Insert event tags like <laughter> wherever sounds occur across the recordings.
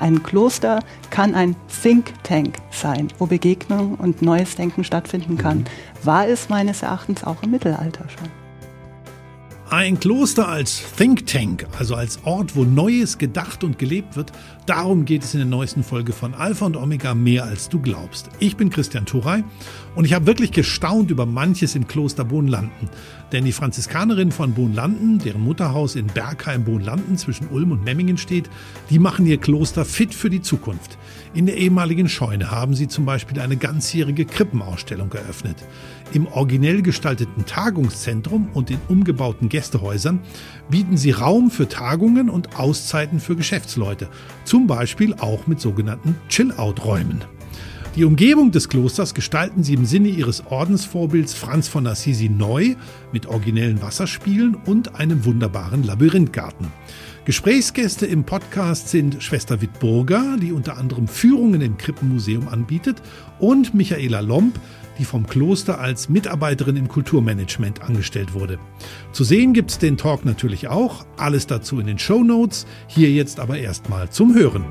Ein Kloster kann ein Think Tank sein, wo Begegnung und neues Denken stattfinden kann. War es meines Erachtens auch im Mittelalter schon. Ein Kloster als Think Tank, also als Ort, wo Neues gedacht und gelebt wird, darum geht es in der neuesten Folge von Alpha und Omega mehr als du glaubst. Ich bin Christian Turey und ich habe wirklich gestaunt über manches im Kloster Bohnlanden. Denn die Franziskanerinnen von Bohnlanden, deren Mutterhaus in Bergheim Bohnlanden zwischen Ulm und Memmingen steht, die machen ihr Kloster fit für die Zukunft. In der ehemaligen Scheune haben sie zum Beispiel eine ganzjährige Krippenausstellung eröffnet. Im originell gestalteten Tagungszentrum und in umgebauten Gästehäusern bieten sie Raum für Tagungen und Auszeiten für Geschäftsleute, zum Beispiel auch mit sogenannten Chill-Out-Räumen. Die Umgebung des Klosters gestalten sie im Sinne ihres Ordensvorbilds Franz von Assisi neu mit originellen Wasserspielen und einem wunderbaren Labyrinthgarten. Gesprächsgäste im Podcast sind Schwester Wittburger, die unter anderem Führungen im Krippenmuseum anbietet, und Michaela Lomb, die vom Kloster als Mitarbeiterin im Kulturmanagement angestellt wurde. Zu sehen gibt's den Talk natürlich auch, alles dazu in den Show Notes, hier jetzt aber erstmal zum Hören.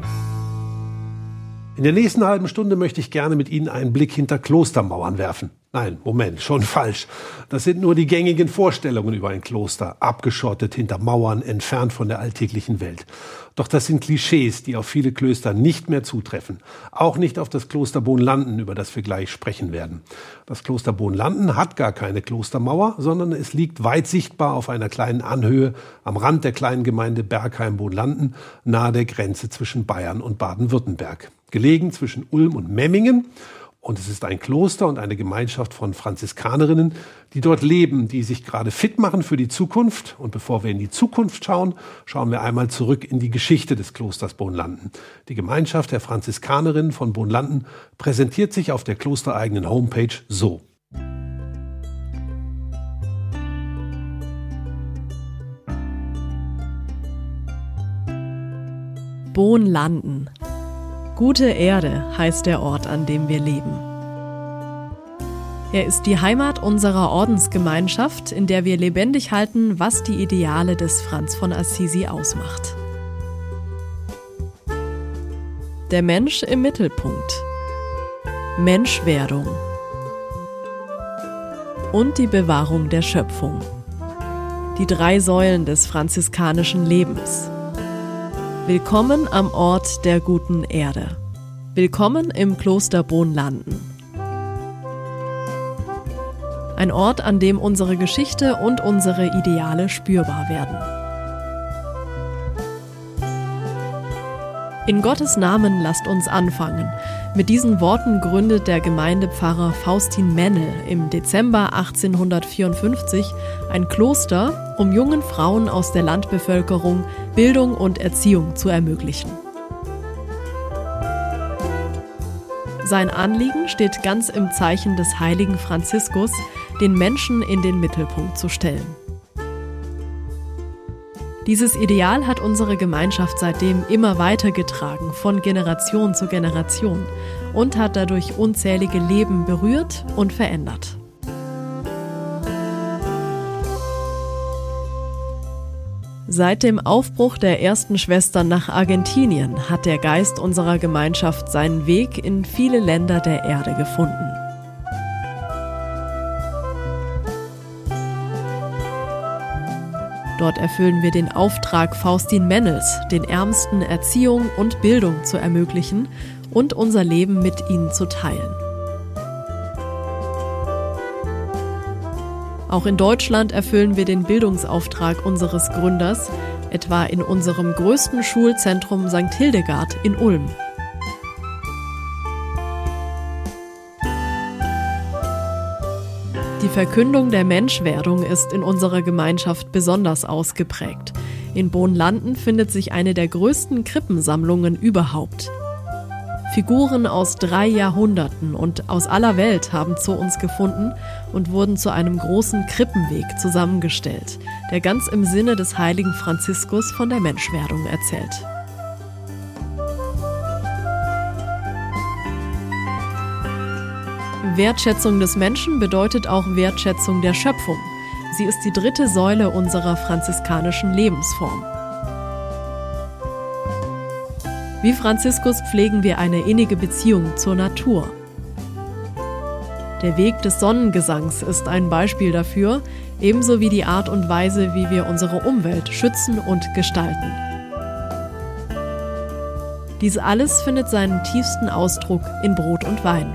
In der nächsten halben Stunde möchte ich gerne mit Ihnen einen Blick hinter Klostermauern werfen. Nein, Moment, schon <laughs> falsch. Das sind nur die gängigen Vorstellungen über ein Kloster, abgeschottet hinter Mauern, entfernt von der alltäglichen Welt. Doch das sind Klischees, die auf viele Klöster nicht mehr zutreffen. Auch nicht auf das Kloster Bohnlanden, über das wir gleich sprechen werden. Das Kloster Bohnlanden hat gar keine Klostermauer, sondern es liegt weit sichtbar auf einer kleinen Anhöhe am Rand der kleinen Gemeinde Bergheim-Bohnlanden, nahe der Grenze zwischen Bayern und Baden-Württemberg gelegen zwischen Ulm und Memmingen. Und es ist ein Kloster und eine Gemeinschaft von Franziskanerinnen, die dort leben, die sich gerade fit machen für die Zukunft. Und bevor wir in die Zukunft schauen, schauen wir einmal zurück in die Geschichte des Klosters Bohnlanden. Die Gemeinschaft der Franziskanerinnen von Bohnlanden präsentiert sich auf der klostereigenen Homepage so. Bohnlanden Gute Erde heißt der Ort, an dem wir leben. Er ist die Heimat unserer Ordensgemeinschaft, in der wir lebendig halten, was die Ideale des Franz von Assisi ausmacht. Der Mensch im Mittelpunkt. Menschwerdung. Und die Bewahrung der Schöpfung. Die drei Säulen des franziskanischen Lebens. Willkommen am Ort der guten Erde. Willkommen im Kloster Bohnlanden. Ein Ort, an dem unsere Geschichte und unsere Ideale spürbar werden. In Gottes Namen lasst uns anfangen. Mit diesen Worten gründet der Gemeindepfarrer Faustin Mennel im Dezember 1854 ein Kloster um jungen Frauen aus der Landbevölkerung Bildung und Erziehung zu ermöglichen. Sein Anliegen steht ganz im Zeichen des heiligen Franziskus, den Menschen in den Mittelpunkt zu stellen. Dieses Ideal hat unsere Gemeinschaft seitdem immer weitergetragen, von Generation zu Generation, und hat dadurch unzählige Leben berührt und verändert. Seit dem Aufbruch der ersten Schwestern nach Argentinien hat der Geist unserer Gemeinschaft seinen Weg in viele Länder der Erde gefunden. Dort erfüllen wir den Auftrag Faustin Mennels, den Ärmsten Erziehung und Bildung zu ermöglichen und unser Leben mit ihnen zu teilen. Auch in Deutschland erfüllen wir den Bildungsauftrag unseres Gründers, etwa in unserem größten Schulzentrum St. Hildegard in Ulm. Die Verkündung der Menschwerdung ist in unserer Gemeinschaft besonders ausgeprägt. In Bohnlanden findet sich eine der größten Krippensammlungen überhaupt. Figuren aus drei Jahrhunderten und aus aller Welt haben zu uns gefunden und wurden zu einem großen Krippenweg zusammengestellt, der ganz im Sinne des heiligen Franziskus von der Menschwerdung erzählt. Wertschätzung des Menschen bedeutet auch Wertschätzung der Schöpfung. Sie ist die dritte Säule unserer franziskanischen Lebensform. Wie Franziskus pflegen wir eine innige Beziehung zur Natur. Der Weg des Sonnengesangs ist ein Beispiel dafür, ebenso wie die Art und Weise, wie wir unsere Umwelt schützen und gestalten. Dies alles findet seinen tiefsten Ausdruck in Brot und Wein.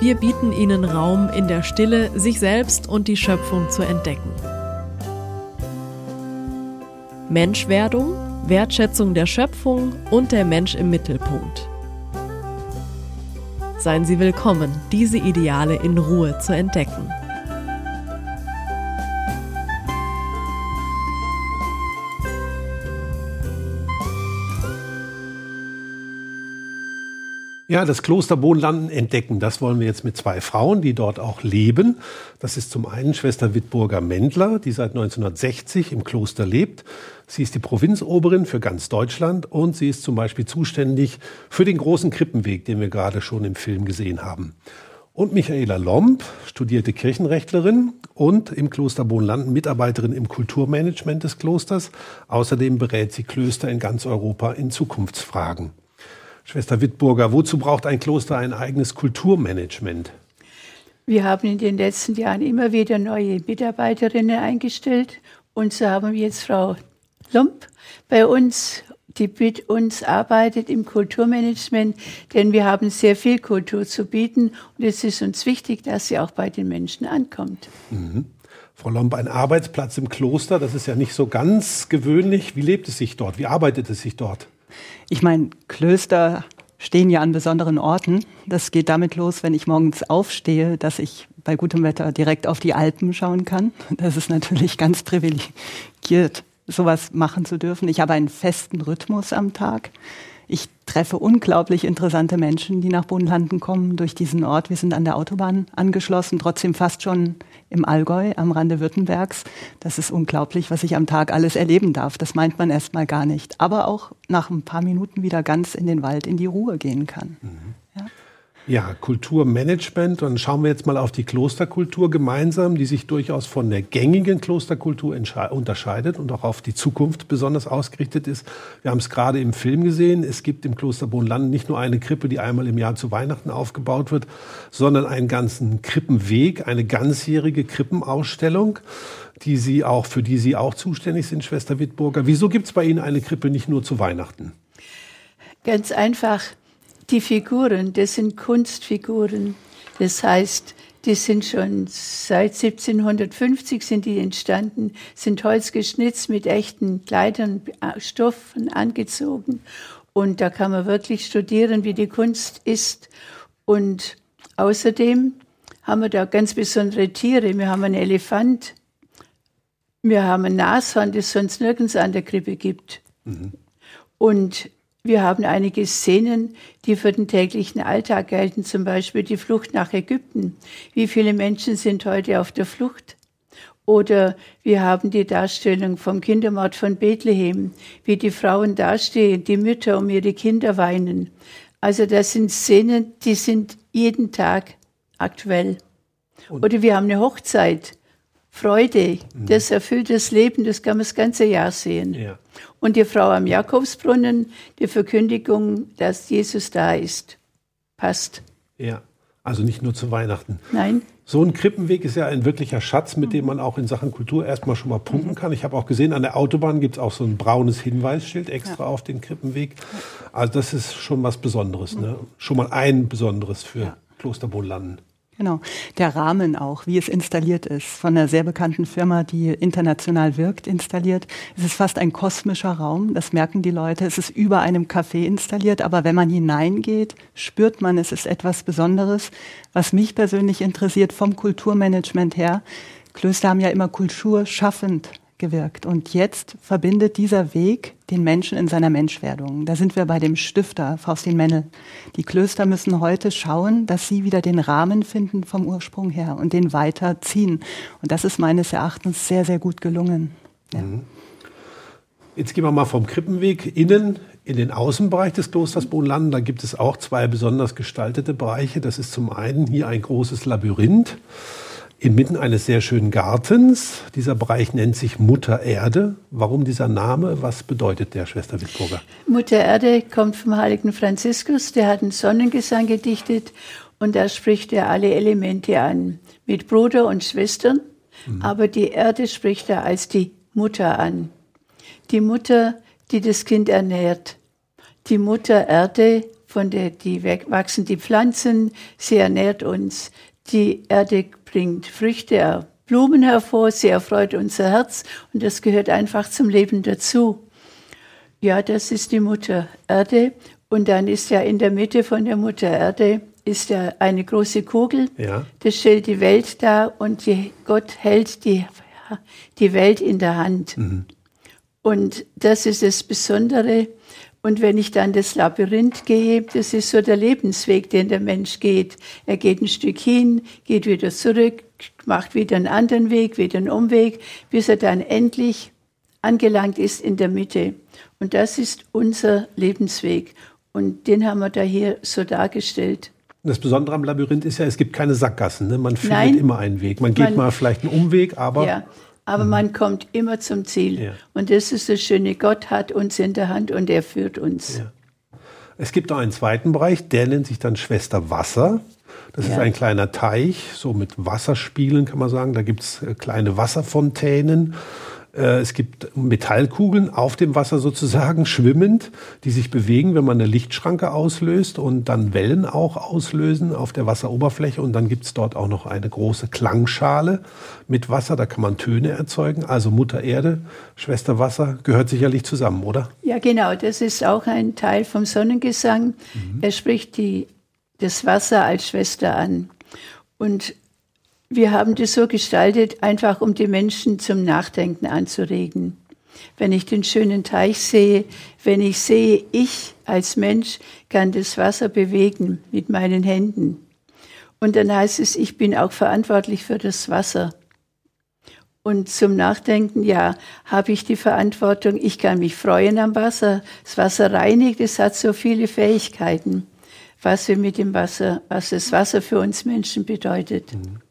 Wir bieten ihnen Raum, in der Stille sich selbst und die Schöpfung zu entdecken. Menschwerdung, Wertschätzung der Schöpfung und der Mensch im Mittelpunkt. Seien Sie willkommen, diese Ideale in Ruhe zu entdecken. Ja, das Kloster Bohnlanden entdecken, das wollen wir jetzt mit zwei Frauen, die dort auch leben. Das ist zum einen Schwester Wittburger Mendler, die seit 1960 im Kloster lebt. Sie ist die Provinzoberin für ganz Deutschland und sie ist zum Beispiel zuständig für den großen Krippenweg, den wir gerade schon im Film gesehen haben. Und Michaela Lomb, studierte Kirchenrechtlerin und im Kloster Bohnlanden Mitarbeiterin im Kulturmanagement des Klosters. Außerdem berät sie Klöster in ganz Europa in Zukunftsfragen. Schwester Wittburger, wozu braucht ein Kloster ein eigenes Kulturmanagement? Wir haben in den letzten Jahren immer wieder neue Mitarbeiterinnen eingestellt und so haben wir jetzt Frau Lump bei uns, die mit uns arbeitet im Kulturmanagement, denn wir haben sehr viel Kultur zu bieten und es ist uns wichtig, dass sie auch bei den Menschen ankommt. Mhm. Frau Lomb, ein Arbeitsplatz im Kloster, das ist ja nicht so ganz gewöhnlich. Wie lebt es sich dort? Wie arbeitet es sich dort? Ich meine, Klöster stehen ja an besonderen Orten. Das geht damit los, wenn ich morgens aufstehe, dass ich bei gutem Wetter direkt auf die Alpen schauen kann. Das ist natürlich ganz privilegiert, sowas machen zu dürfen. Ich habe einen festen Rhythmus am Tag. Ich treffe unglaublich interessante Menschen, die nach Bodenlanden kommen durch diesen Ort. Wir sind an der Autobahn angeschlossen, trotzdem fast schon im Allgäu am Rande Württembergs. Das ist unglaublich, was ich am Tag alles erleben darf. Das meint man erstmal gar nicht. Aber auch nach ein paar Minuten wieder ganz in den Wald in die Ruhe gehen kann. Mhm. Ja, Kulturmanagement. Dann schauen wir jetzt mal auf die Klosterkultur gemeinsam, die sich durchaus von der gängigen Klosterkultur unterscheidet und auch auf die Zukunft besonders ausgerichtet ist. Wir haben es gerade im Film gesehen. Es gibt im Kloster Bohnland nicht nur eine Krippe, die einmal im Jahr zu Weihnachten aufgebaut wird, sondern einen ganzen Krippenweg, eine ganzjährige Krippenausstellung, die Sie auch, für die Sie auch zuständig sind, Schwester Wittburger. Wieso gibt es bei Ihnen eine Krippe nicht nur zu Weihnachten? Ganz einfach die Figuren, das sind Kunstfiguren. Das heißt, die sind schon seit 1750 sind die entstanden, sind holzgeschnitzt mit echten Kleidern, Stoffen angezogen. Und da kann man wirklich studieren, wie die Kunst ist. Und außerdem haben wir da ganz besondere Tiere. Wir haben einen Elefant, wir haben ein Nashorn, das es sonst nirgends an der Krippe gibt. Mhm. Und wir haben einige Szenen, die für den täglichen Alltag gelten, zum Beispiel die Flucht nach Ägypten. Wie viele Menschen sind heute auf der Flucht? Oder wir haben die Darstellung vom Kindermord von Bethlehem, wie die Frauen dastehen, die Mütter um ihre Kinder weinen. Also das sind Szenen, die sind jeden Tag aktuell. Oder wir haben eine Hochzeit. Freude, mhm. das erfüllt das Leben, das kann man das ganze Jahr sehen. Ja. Und die Frau am Jakobsbrunnen, die Verkündigung, dass Jesus da ist, passt. Ja, also nicht nur zu Weihnachten. Nein. So ein Krippenweg ist ja ein wirklicher Schatz, mit dem man auch in Sachen Kultur erstmal schon mal punkten mhm. kann. Ich habe auch gesehen, an der Autobahn gibt es auch so ein braunes Hinweisschild extra ja. auf den Krippenweg. Also das ist schon was Besonderes, ne? Schon mal ein Besonderes für ja. Klosterbohnlanden. Genau. Der Rahmen auch, wie es installiert ist, von einer sehr bekannten Firma, die international wirkt, installiert. Es ist fast ein kosmischer Raum, das merken die Leute. Es ist über einem Café installiert, aber wenn man hineingeht, spürt man, es ist etwas Besonderes. Was mich persönlich interessiert vom Kulturmanagement her, Klöster haben ja immer kulturschaffend gewirkt. Und jetzt verbindet dieser Weg den Menschen in seiner Menschwerdung. Da sind wir bei dem Stifter Faustin Mennel. Die Klöster müssen heute schauen, dass sie wieder den Rahmen finden vom Ursprung her und den weiterziehen. Und das ist meines Erachtens sehr, sehr gut gelungen. Ja. Mhm. Jetzt gehen wir mal vom Krippenweg innen in den Außenbereich des Klosters Bohnlanden. Da gibt es auch zwei besonders gestaltete Bereiche. Das ist zum einen hier ein großes Labyrinth inmitten eines sehr schönen Gartens. Dieser Bereich nennt sich Mutter Erde. Warum dieser Name? Was bedeutet der, Schwester Wittburger? Mutter Erde kommt vom heiligen Franziskus, der hat einen Sonnengesang gedichtet und da spricht er alle Elemente an, mit Bruder und Schwestern, mhm. aber die Erde spricht er als die Mutter an. Die Mutter, die das Kind ernährt. Die Mutter Erde, von der die wachsen die Pflanzen, sie ernährt uns. Die Erde bringt Früchte, Blumen hervor, sie erfreut unser Herz und das gehört einfach zum Leben dazu. Ja, das ist die Mutter Erde und dann ist ja in der Mitte von der Mutter Erde ist ja eine große Kugel. Ja. Das stellt die Welt dar und die, Gott hält die, die Welt in der Hand. Mhm. Und das ist das Besondere. Und wenn ich dann das Labyrinth gehe, das ist so der Lebensweg, den der Mensch geht. Er geht ein Stück hin, geht wieder zurück, macht wieder einen anderen Weg, wieder einen Umweg, bis er dann endlich angelangt ist in der Mitte. Und das ist unser Lebensweg. Und den haben wir da hier so dargestellt. Das Besondere am Labyrinth ist ja, es gibt keine Sackgassen. Ne? Man findet Nein, immer einen Weg. Man geht man, mal vielleicht einen Umweg, aber. Ja, aber mhm. man kommt immer zum Ziel. Ja. Und das ist das Schöne. Gott hat uns in der Hand und er führt uns. Ja. Es gibt auch einen zweiten Bereich, der nennt sich dann Schwester Wasser. Das ja. ist ein kleiner Teich, so mit Wasserspielen kann man sagen. Da gibt es äh, kleine Wasserfontänen. Äh, es gibt Metallkugeln auf dem Wasser sozusagen <laughs> schwimmend, die sich bewegen, wenn man eine Lichtschranke auslöst und dann Wellen auch auslösen auf der Wasseroberfläche. Und dann gibt es dort auch noch eine große Klangschale mit Wasser, da kann man Töne erzeugen. Also Mutter Erde, Schwester Wasser gehört sicherlich zusammen, oder? Ja, genau. Das ist auch ein Teil vom Sonnengesang. Mhm. Er spricht die, das Wasser als Schwester an. Und wir haben das so gestaltet, einfach um die Menschen zum Nachdenken anzuregen. Wenn ich den schönen Teich sehe, wenn ich sehe, ich als Mensch kann das Wasser bewegen mit meinen Händen. Und dann heißt es, ich bin auch verantwortlich für das Wasser. Und zum Nachdenken, ja, habe ich die Verantwortung, ich kann mich freuen am Wasser. Das Wasser reinigt, es hat so viele Fähigkeiten, was wir mit dem Wasser, was das Wasser für uns Menschen bedeutet. Mhm.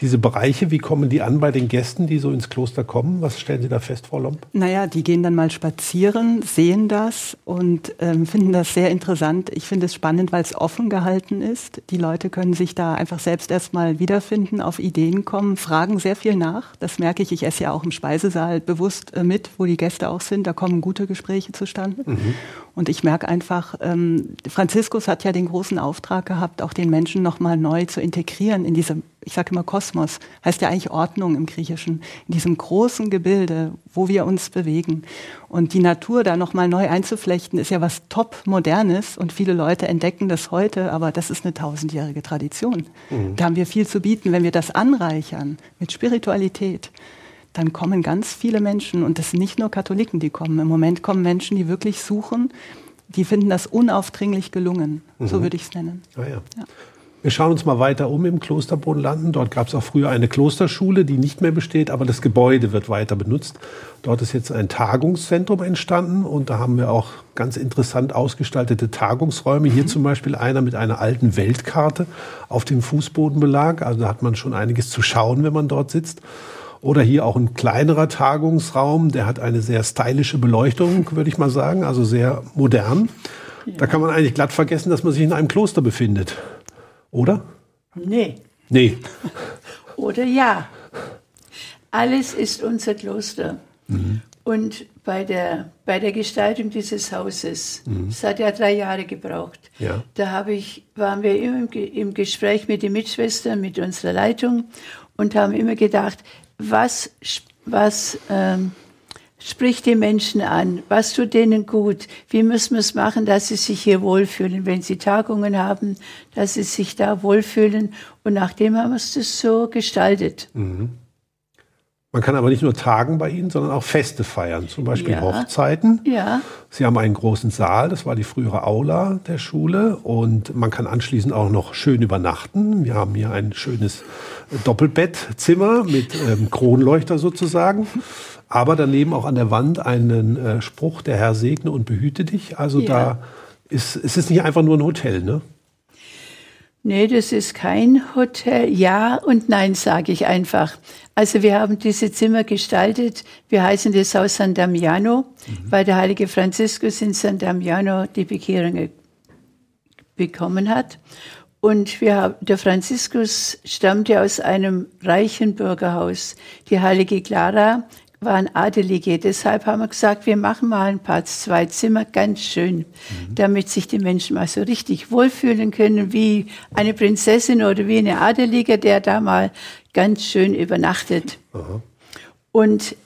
Diese Bereiche, wie kommen die an bei den Gästen, die so ins Kloster kommen? Was stellen Sie da fest, Frau Lomb? Naja, die gehen dann mal spazieren, sehen das und ähm, finden das sehr interessant. Ich finde es spannend, weil es offen gehalten ist. Die Leute können sich da einfach selbst erstmal wiederfinden, auf Ideen kommen, fragen sehr viel nach. Das merke ich. Ich esse ja auch im Speisesaal bewusst äh, mit, wo die Gäste auch sind. Da kommen gute Gespräche zustande. Mhm. Und ich merke einfach, ähm, Franziskus hat ja den großen Auftrag gehabt, auch den Menschen nochmal neu zu integrieren in diese, ich sage immer Kosmos, heißt ja eigentlich Ordnung im Griechischen, in diesem großen Gebilde, wo wir uns bewegen. Und die Natur da nochmal neu einzuflechten, ist ja was top modernes und viele Leute entdecken das heute, aber das ist eine tausendjährige Tradition. Mhm. Da haben wir viel zu bieten, wenn wir das anreichern mit Spiritualität dann kommen ganz viele Menschen, und das sind nicht nur Katholiken, die kommen. Im Moment kommen Menschen, die wirklich suchen, die finden das unaufdringlich gelungen. Mhm. So würde ich es nennen. Ah, ja. Ja. Wir schauen uns mal weiter um im Kloster Bodenlanden. Dort gab es auch früher eine Klosterschule, die nicht mehr besteht, aber das Gebäude wird weiter benutzt. Dort ist jetzt ein Tagungszentrum entstanden und da haben wir auch ganz interessant ausgestaltete Tagungsräume. Hier mhm. zum Beispiel einer mit einer alten Weltkarte auf dem Fußbodenbelag. Also da hat man schon einiges zu schauen, wenn man dort sitzt. Oder hier auch ein kleinerer Tagungsraum, der hat eine sehr stylische Beleuchtung, <laughs> würde ich mal sagen, also sehr modern. Ja. Da kann man eigentlich glatt vergessen, dass man sich in einem Kloster befindet. Oder? Nee. Nee. <laughs> Oder ja. Alles ist unser Kloster. Mhm. Und bei der, bei der Gestaltung dieses Hauses, mhm. es hat ja drei Jahre gebraucht, ja. da habe ich, waren wir immer im, im Gespräch mit den Mitschwestern, mit unserer Leitung und haben immer gedacht, was, was ähm, spricht die Menschen an? Was tut denen gut? Wie müssen wir es machen, dass sie sich hier wohlfühlen, wenn sie Tagungen haben, dass sie sich da wohlfühlen? Und nachdem haben wir es so gestaltet. Mhm. Man kann aber nicht nur tagen bei Ihnen, sondern auch Feste feiern, zum Beispiel ja. Hochzeiten. Ja. Sie haben einen großen Saal, das war die frühere Aula der Schule und man kann anschließend auch noch schön übernachten. Wir haben hier ein schönes Doppelbettzimmer mit ähm, Kronleuchter sozusagen, aber daneben auch an der Wand einen äh, Spruch, der Herr segne und behüte dich. Also ja. da ist es ist nicht einfach nur ein Hotel, ne? Nee, das ist kein Hotel. Ja und nein, sage ich einfach. Also wir haben diese Zimmer gestaltet. Wir heißen das Haus San Damiano, mhm. weil der heilige Franziskus in San Damiano die Bekehrung bekommen hat. Und wir haben, der Franziskus stammte aus einem reichen Bürgerhaus. Die heilige Clara waren Adelige. Deshalb haben wir gesagt, wir machen mal ein paar zwei Zimmer ganz schön, mhm. damit sich die Menschen mal so richtig wohlfühlen können, wie eine Prinzessin oder wie eine Adelige, der da mal ganz schön übernachtet. Aha. Und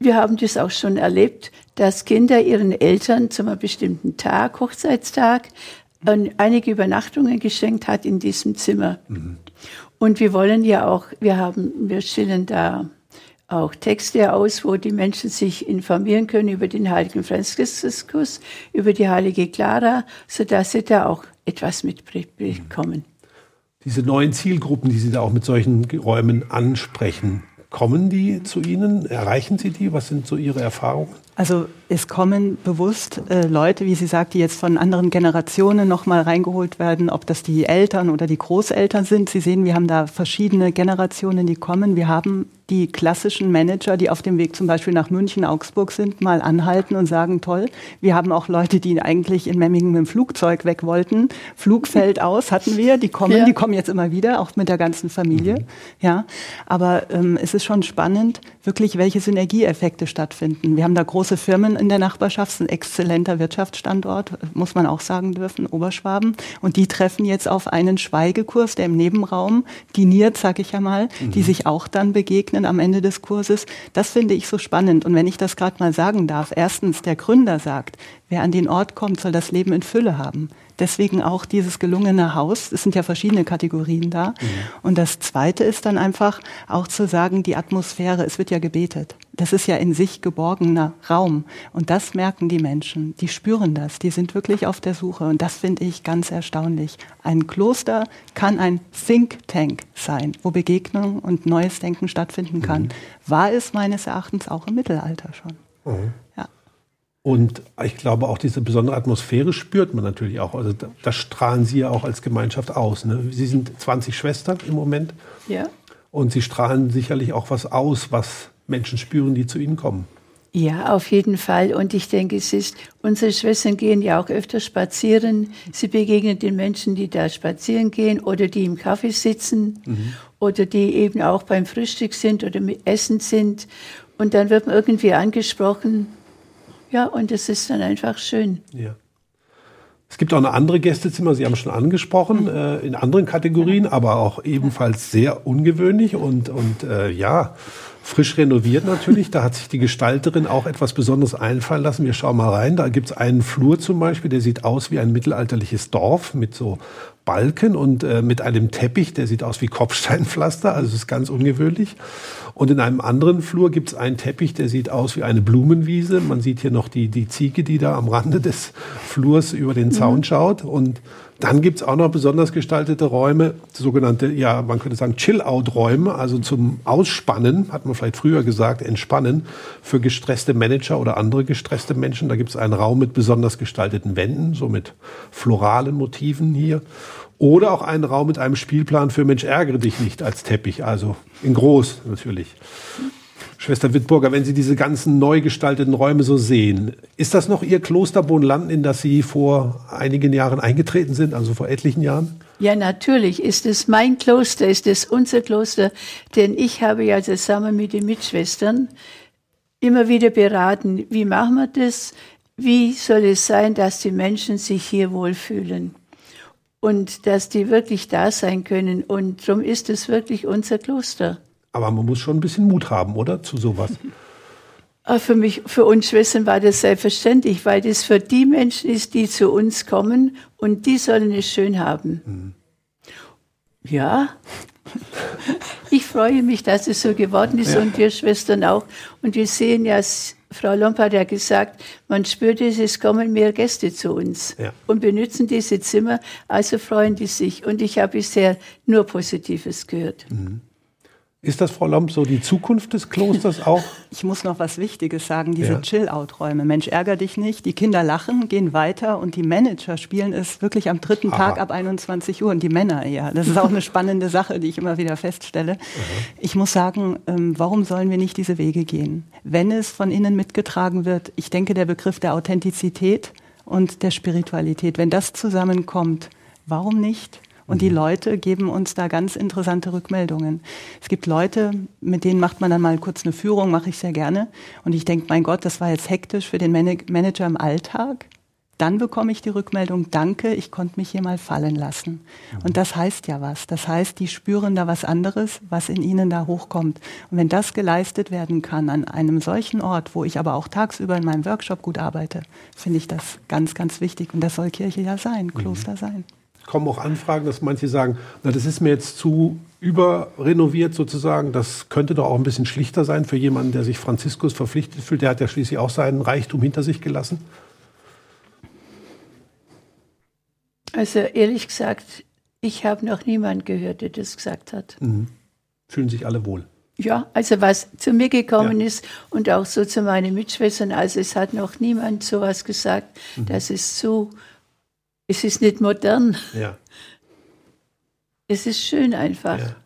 wir haben das auch schon erlebt, dass Kinder ihren Eltern zu einem bestimmten Tag, Hochzeitstag, einige Übernachtungen geschenkt hat in diesem Zimmer. Mhm. Und wir wollen ja auch, wir haben, wir stellen da auch Texte aus, wo die Menschen sich informieren können über den heiligen Franziskus, über die heilige Clara, sodass sie da auch etwas mitbekommen. Diese neuen Zielgruppen, die Sie da auch mit solchen Räumen ansprechen, kommen die zu Ihnen? Erreichen Sie die? Was sind so Ihre Erfahrungen? Also es kommen bewusst äh, Leute, wie Sie sagt, die jetzt von anderen Generationen nochmal reingeholt werden, ob das die Eltern oder die Großeltern sind. Sie sehen, wir haben da verschiedene Generationen, die kommen. Wir haben die klassischen Manager, die auf dem Weg zum Beispiel nach München, Augsburg sind, mal anhalten und sagen, toll. Wir haben auch Leute, die eigentlich in Memmingen mit dem Flugzeug weg wollten. Flug fällt <laughs> aus, hatten wir. Die kommen, ja. die kommen jetzt immer wieder, auch mit der ganzen Familie. Mhm. Ja, aber ähm, es ist schon spannend, wirklich, welche Synergieeffekte stattfinden. Wir haben da große Firmen in der Nachbarschaft, ist ein exzellenter Wirtschaftsstandort, muss man auch sagen dürfen, Oberschwaben. Und die treffen jetzt auf einen Schweigekurs, der im Nebenraum diniert, sag ich ja mal, mhm. die sich auch dann begegnen begegnen am Ende des Kurses. Das finde ich so spannend. Und wenn ich das gerade mal sagen darf, erstens, der Gründer sagt, wer an den Ort kommt, soll das Leben in Fülle haben. Deswegen auch dieses gelungene Haus. Es sind ja verschiedene Kategorien da. Mhm. Und das Zweite ist dann einfach auch zu sagen, die Atmosphäre, es wird ja gebetet. Das ist ja in sich geborgener Raum. Und das merken die Menschen. Die spüren das. Die sind wirklich auf der Suche. Und das finde ich ganz erstaunlich. Ein Kloster kann ein Think Tank sein, wo Begegnung und neues Denken stattfinden kann. Mhm. War es meines Erachtens auch im Mittelalter schon. Mhm. Ja. Und ich glaube, auch diese besondere Atmosphäre spürt man natürlich auch. Also das strahlen Sie ja auch als Gemeinschaft aus. Ne? Sie sind 20 Schwestern im Moment. Ja. Und Sie strahlen sicherlich auch was aus, was Menschen spüren, die zu Ihnen kommen. Ja, auf jeden Fall. Und ich denke, es ist, unsere Schwestern gehen ja auch öfter spazieren. Sie begegnen den Menschen, die da spazieren gehen oder die im Kaffee sitzen mhm. oder die eben auch beim Frühstück sind oder mit Essen sind. Und dann wird man irgendwie angesprochen, ja, und es ist dann einfach schön. Ja. Es gibt auch eine andere Gästezimmer, Sie haben es schon angesprochen, mhm. äh, in anderen Kategorien, aber auch ebenfalls sehr ungewöhnlich und, und äh, ja, frisch renoviert natürlich. Da hat sich die Gestalterin auch etwas Besonderes einfallen lassen. Wir schauen mal rein. Da gibt es einen Flur zum Beispiel, der sieht aus wie ein mittelalterliches Dorf mit so Balken und äh, mit einem Teppich, der sieht aus wie Kopfsteinpflaster, also es ist ganz ungewöhnlich. Und in einem anderen Flur gibt es einen Teppich, der sieht aus wie eine Blumenwiese. Man sieht hier noch die, die Ziege, die da am Rande des Flurs über den Zaun mhm. schaut. Und dann gibt es auch noch besonders gestaltete Räume, sogenannte, ja, man könnte sagen Chill-Out-Räume, also zum Ausspannen, hat man vielleicht früher gesagt, entspannen, für gestresste Manager oder andere gestresste Menschen. Da gibt es einen Raum mit besonders gestalteten Wänden, so mit floralen Motiven hier. Oder auch einen Raum mit einem Spielplan für Mensch, ärgere dich nicht als Teppich, also in groß natürlich. Schwester Wittburger, wenn Sie diese ganzen neu gestalteten Räume so sehen, ist das noch Ihr Kloster Bohnlanden, in das Sie vor einigen Jahren eingetreten sind, also vor etlichen Jahren? Ja, natürlich ist es mein Kloster, ist es unser Kloster, denn ich habe ja zusammen mit den Mitschwestern immer wieder beraten, wie machen wir das, wie soll es sein, dass die Menschen sich hier wohlfühlen und dass die wirklich da sein können. Und darum ist es wirklich unser Kloster. Aber man muss schon ein bisschen Mut haben, oder? Zu sowas. Ah, für mich, für uns Schwestern war das selbstverständlich, weil das für die Menschen ist, die zu uns kommen und die sollen es schön haben. Mhm. Ja, ich freue mich, dass es so geworden ist ja. und wir Schwestern auch. Und wir sehen ja, Frau Lomp hat ja gesagt, man spürt es, es kommen mehr Gäste zu uns ja. und benutzen diese Zimmer, also freuen die sich. Und ich habe bisher nur Positives gehört. Mhm. Ist das, Frau Lomb, so die Zukunft des Klosters <laughs> auch? Ich muss noch was Wichtiges sagen, diese ja. Chill-Out-Räume. Mensch, ärger dich nicht. Die Kinder lachen, gehen weiter und die Manager spielen es wirklich am dritten Aha. Tag ab 21 Uhr und die Männer eher. Das ist auch eine spannende <laughs> Sache, die ich immer wieder feststelle. Aha. Ich muss sagen, ähm, warum sollen wir nicht diese Wege gehen? Wenn es von innen mitgetragen wird, ich denke, der Begriff der Authentizität und der Spiritualität, wenn das zusammenkommt, warum nicht? Und die mhm. Leute geben uns da ganz interessante Rückmeldungen. Es gibt Leute, mit denen macht man dann mal kurz eine Führung, mache ich sehr gerne. Und ich denke, mein Gott, das war jetzt hektisch für den Manager im Alltag. Dann bekomme ich die Rückmeldung, danke, ich konnte mich hier mal fallen lassen. Mhm. Und das heißt ja was. Das heißt, die spüren da was anderes, was in ihnen da hochkommt. Und wenn das geleistet werden kann an einem solchen Ort, wo ich aber auch tagsüber in meinem Workshop gut arbeite, finde ich das ganz, ganz wichtig. Und das soll Kirche ja sein, Kloster mhm. sein kommen auch Anfragen, dass manche sagen, na, das ist mir jetzt zu überrenoviert sozusagen. Das könnte doch auch ein bisschen schlichter sein für jemanden, der sich Franziskus verpflichtet fühlt. Der hat ja schließlich auch seinen Reichtum hinter sich gelassen. Also ehrlich gesagt, ich habe noch niemanden gehört, der das gesagt hat. Mhm. Fühlen sich alle wohl. Ja, also was zu mir gekommen ja. ist und auch so zu meinen Mitschwestern, also es hat noch niemand sowas gesagt, mhm. dass es zu es ist nicht modern. Ja. <laughs> Es ist schön einfach. Ja.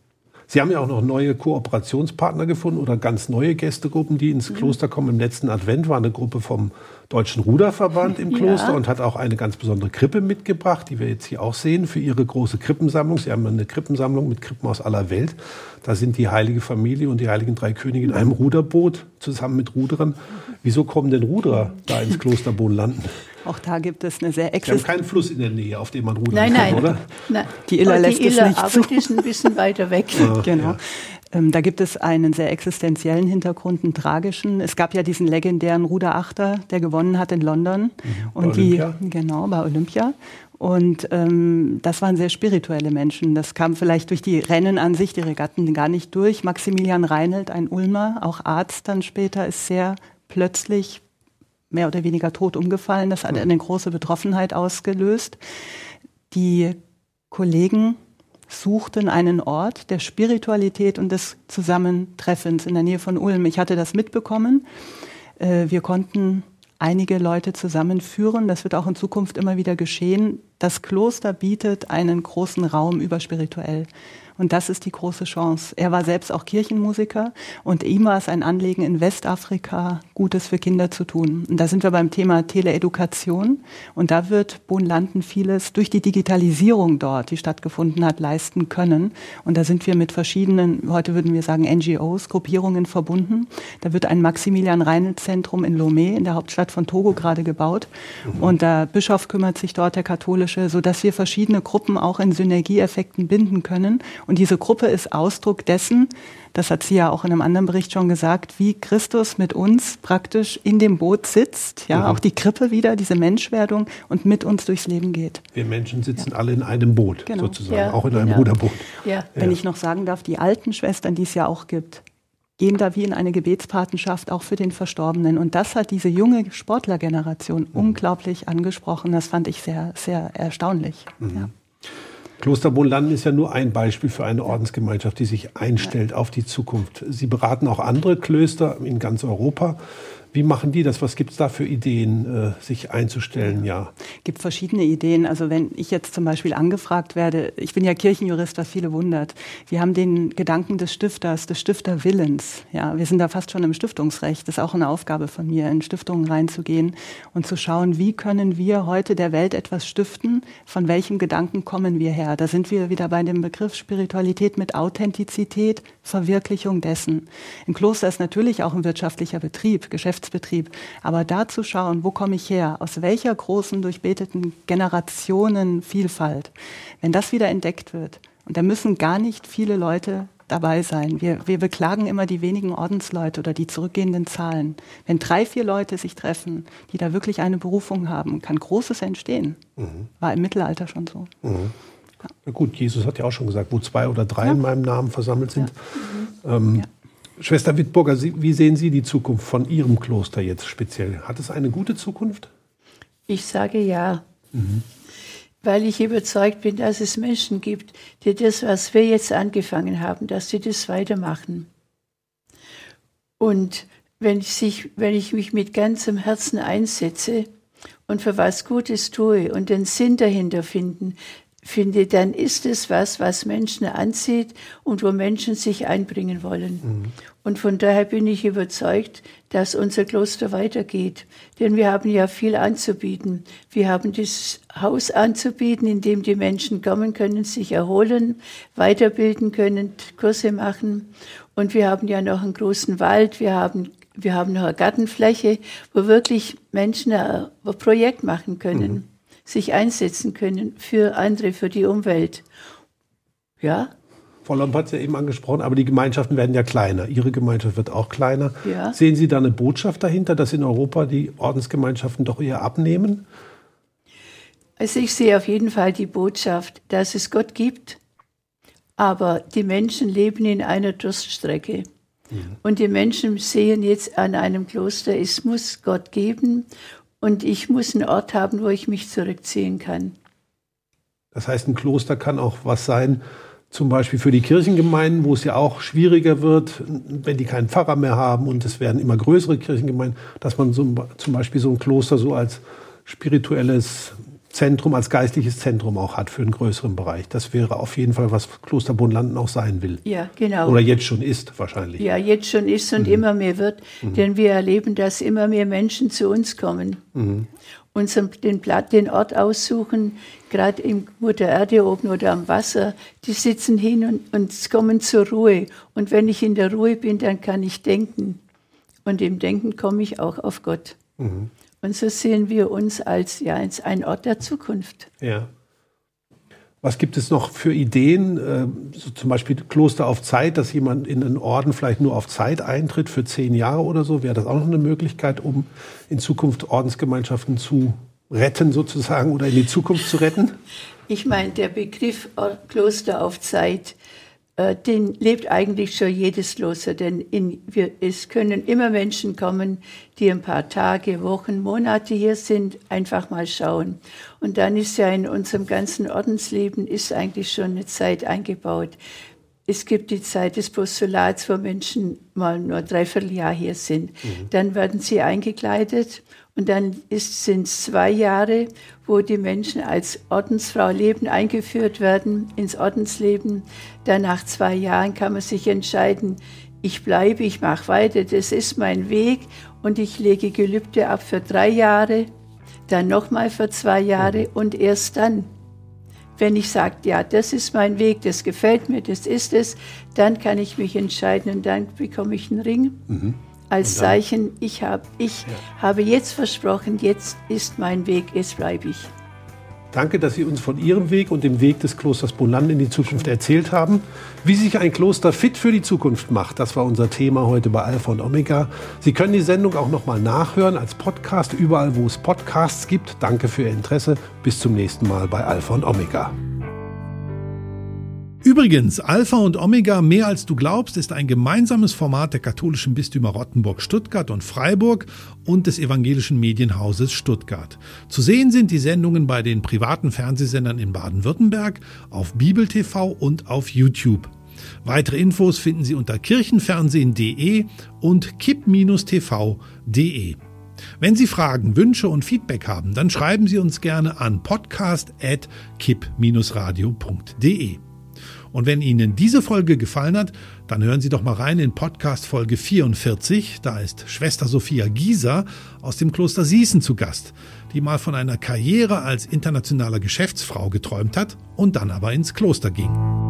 Sie haben ja auch noch neue Kooperationspartner gefunden oder ganz neue Gästegruppen, die ins mhm. Kloster kommen. Im letzten Advent war eine Gruppe vom Deutschen Ruderverband im <laughs> Kloster ja. und hat auch eine ganz besondere Krippe mitgebracht, die wir jetzt hier auch sehen, für ihre große Krippensammlung. Sie haben eine Krippensammlung mit Krippen aus aller Welt. Da sind die Heilige Familie und die Heiligen Drei Könige in einem Ruderboot zusammen mit Ruderern. Wieso kommen denn Ruderer da ins Klosterboot landen? Auch da gibt es eine sehr existenzielle. Sie haben keinen Fluss in der Nähe, auf dem man rudern nein, kann, nein, oder? Nein, die Iller lässt die Iller, es nicht aber zu. die <laughs> ist ein bisschen weiter weg. Ah, <laughs> genau. Ja. Ähm, da gibt es einen sehr existenziellen Hintergrund, einen tragischen. Es gab ja diesen legendären Ruderachter, der gewonnen hat in London. Mhm. Und bei die, Olympia? genau, bei Olympia. Und ähm, das waren sehr spirituelle Menschen. Das kam vielleicht durch die Rennen an sich, die Regatten gar nicht durch. Maximilian Reinelt, ein Ulmer, auch Arzt dann später, ist sehr plötzlich mehr oder weniger tot umgefallen. Das hat eine große Betroffenheit ausgelöst. Die Kollegen suchten einen Ort der Spiritualität und des Zusammentreffens in der Nähe von Ulm. Ich hatte das mitbekommen. Äh, wir konnten einige Leute zusammenführen. Das wird auch in Zukunft immer wieder geschehen. Das Kloster bietet einen großen Raum überspirituell. Und das ist die große Chance. Er war selbst auch Kirchenmusiker und ihm war es ein Anliegen, in Westafrika Gutes für Kinder zu tun. Und da sind wir beim Thema Teleedukation. Und da wird Bohnlanden vieles durch die Digitalisierung dort, die stattgefunden hat, leisten können. Und da sind wir mit verschiedenen, heute würden wir sagen NGOs, Gruppierungen verbunden. Da wird ein Maximilian-Reinl-Zentrum in Lomé, in der Hauptstadt von Togo, gerade gebaut. Mhm. Und der Bischof kümmert sich dort, der katholische, so dass wir verschiedene Gruppen auch in Synergieeffekten binden können und diese Gruppe ist Ausdruck dessen, das hat sie ja auch in einem anderen Bericht schon gesagt, wie Christus mit uns praktisch in dem Boot sitzt, ja, mhm. auch die Krippe wieder, diese Menschwerdung und mit uns durchs Leben geht. Wir Menschen sitzen ja. alle in einem Boot, genau. sozusagen, ja, auch in einem genau. Ruderboot. Ja. Wenn ich noch sagen darf, die alten Schwestern, die es ja auch gibt, gehen da wie in eine Gebetspatenschaft auch für den Verstorbenen. Und das hat diese junge Sportlergeneration mhm. unglaublich angesprochen. Das fand ich sehr, sehr erstaunlich. Mhm. Ja. Kloster Bonlanden ist ja nur ein Beispiel für eine Ordensgemeinschaft, die sich einstellt auf die Zukunft. Sie beraten auch andere Klöster in ganz Europa. Wie machen die das? Was gibt es da für Ideen, äh, sich einzustellen? Ja. gibt verschiedene Ideen. Also wenn ich jetzt zum Beispiel angefragt werde, ich bin ja Kirchenjurist, was viele wundert. Wir haben den Gedanken des Stifters, des Stifterwillens. Ja, wir sind da fast schon im Stiftungsrecht. Das ist auch eine Aufgabe von mir, in Stiftungen reinzugehen und zu schauen, wie können wir heute der Welt etwas stiften? Von welchem Gedanken kommen wir her? Da sind wir wieder bei dem Begriff Spiritualität mit Authentizität, Verwirklichung dessen. Im Kloster ist natürlich auch ein wirtschaftlicher Betrieb, Geschäfts Geschäftsbetrieb. Aber da zu schauen, wo komme ich her, aus welcher großen durchbeteten Generationenvielfalt, wenn das wieder entdeckt wird, und da müssen gar nicht viele Leute dabei sein. Wir, wir beklagen immer die wenigen Ordensleute oder die zurückgehenden Zahlen. Wenn drei, vier Leute sich treffen, die da wirklich eine Berufung haben, kann Großes entstehen. Mhm. War im Mittelalter schon so. Mhm. Ja. gut, Jesus hat ja auch schon gesagt, wo zwei oder drei ja. in meinem Namen versammelt sind. Ja. Mhm. Ähm, Schwester Wittburger, wie sehen Sie die Zukunft von Ihrem Kloster jetzt speziell? Hat es eine gute Zukunft? Ich sage ja. Mhm. weil ich überzeugt bin, dass es Menschen gibt, die das, was wir jetzt angefangen haben, dass sie das weitermachen. Und wenn ich, sich, wenn ich mich mit ganzem Herzen einsetze und für was Gutes tue und den Sinn dahinter finden, finde, dann ist es was, was Menschen anzieht und wo Menschen sich einbringen wollen. Mhm. Und von daher bin ich überzeugt, dass unser Kloster weitergeht. Denn wir haben ja viel anzubieten. Wir haben das Haus anzubieten, in dem die Menschen kommen können, sich erholen, weiterbilden können, Kurse machen. Und wir haben ja noch einen großen Wald. Wir haben wir haben noch eine Gartenfläche, wo wirklich Menschen ein Projekt machen können. Mhm sich einsetzen können für andere, für die Umwelt. Ja? Frau Lomb hat es ja eben angesprochen, aber die Gemeinschaften werden ja kleiner. Ihre Gemeinschaft wird auch kleiner. Ja. Sehen Sie da eine Botschaft dahinter, dass in Europa die Ordensgemeinschaften doch eher abnehmen? Also ich sehe auf jeden Fall die Botschaft, dass es Gott gibt, aber die Menschen leben in einer Durststrecke. Mhm. Und die Menschen sehen jetzt an einem Kloster, es muss Gott geben und ich muss einen Ort haben, wo ich mich zurückziehen kann. Das heißt, ein Kloster kann auch was sein, zum Beispiel für die Kirchengemeinden, wo es ja auch schwieriger wird, wenn die keinen Pfarrer mehr haben und es werden immer größere Kirchengemeinden, dass man so, zum Beispiel so ein Kloster so als spirituelles Zentrum, als geistliches Zentrum auch hat für einen größeren Bereich. Das wäre auf jeden Fall, was Kloster Bonlanden auch sein will. Ja, genau. Oder jetzt schon ist wahrscheinlich. Ja, jetzt schon ist und mhm. immer mehr wird, mhm. denn wir erleben, dass immer mehr Menschen zu uns kommen. Mhm. Uns den, den Ort aussuchen, gerade im Mutter Erde oben oder am Wasser, die sitzen hin und, und kommen zur Ruhe. Und wenn ich in der Ruhe bin, dann kann ich denken. Und im Denken komme ich auch auf Gott. Und so sehen wir uns als, ja, als ein Ort der Zukunft. Ja. Was gibt es noch für Ideen, äh, so zum Beispiel Kloster auf Zeit, dass jemand in einen Orden vielleicht nur auf Zeit eintritt für zehn Jahre oder so? Wäre das auch noch eine Möglichkeit, um in Zukunft Ordensgemeinschaften zu retten sozusagen oder in die Zukunft zu retten? Ich meine, der Begriff Kloster auf Zeit äh, den lebt eigentlich schon jedes Kloster, denn in, wir, es können immer Menschen kommen, die ein paar Tage, Wochen, Monate hier sind, einfach mal schauen. Und dann ist ja in unserem ganzen Ordensleben ist eigentlich schon eine Zeit eingebaut. Es gibt die Zeit des Postulats, wo Menschen mal nur dreiviertel Jahr hier sind. Mhm. Dann werden sie eingekleidet und dann sind es zwei Jahre, wo die Menschen als Ordensfrau leben, eingeführt werden ins Ordensleben. Dann nach zwei Jahren kann man sich entscheiden, ich bleibe, ich mache weiter, das ist mein Weg. Und ich lege Gelübde ab für drei Jahre, dann nochmal für zwei Jahre und erst dann, wenn ich sage, ja, das ist mein Weg, das gefällt mir, das ist es, dann kann ich mich entscheiden und dann bekomme ich einen Ring. Mhm als Zeichen, ich, hab, ich ja. habe jetzt versprochen, jetzt ist mein Weg, jetzt bleibe ich. Danke, dass Sie uns von Ihrem Weg und dem Weg des Klosters Bonland in die Zukunft erzählt haben. Wie sich ein Kloster fit für die Zukunft macht, das war unser Thema heute bei Alpha und Omega. Sie können die Sendung auch nochmal nachhören als Podcast, überall wo es Podcasts gibt. Danke für Ihr Interesse. Bis zum nächsten Mal bei Alpha und Omega. Übrigens, Alpha und Omega mehr als du glaubst ist ein gemeinsames Format der katholischen Bistümer Rottenburg, Stuttgart und Freiburg und des evangelischen Medienhauses Stuttgart. Zu sehen sind die Sendungen bei den privaten Fernsehsendern in Baden-Württemberg, auf Bibel TV und auf YouTube. Weitere Infos finden Sie unter kirchenfernsehen.de und kipp-tv.de. Wenn Sie Fragen, Wünsche und Feedback haben, dann schreiben Sie uns gerne an podcast.kipp-radio.de. Und wenn Ihnen diese Folge gefallen hat, dann hören Sie doch mal rein in Podcast Folge 44. Da ist Schwester Sophia Gieser aus dem Kloster Sießen zu Gast, die mal von einer Karriere als internationaler Geschäftsfrau geträumt hat und dann aber ins Kloster ging.